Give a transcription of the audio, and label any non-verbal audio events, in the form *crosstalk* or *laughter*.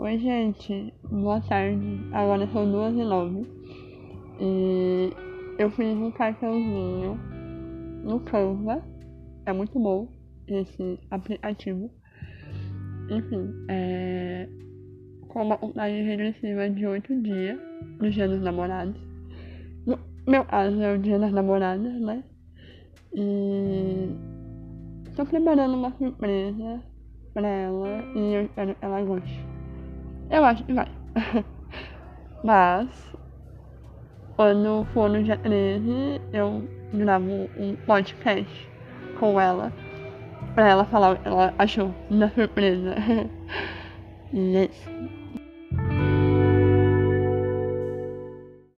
Oi, gente. Boa tarde. Agora são duas e nove. E eu fiz um cartãozinho no Canva. É muito bom esse aplicativo. Enfim, é com uma contagem regressiva de oito dias no dia dos namorados. No meu caso é o dia das namoradas, né? E tô preparando uma surpresa pra ela e eu espero que ela goste. Eu acho que vai. *laughs* Mas quando for no dia 13 eu gravo um podcast com ela pra ela falar o que ela achou da surpresa. *laughs* isso.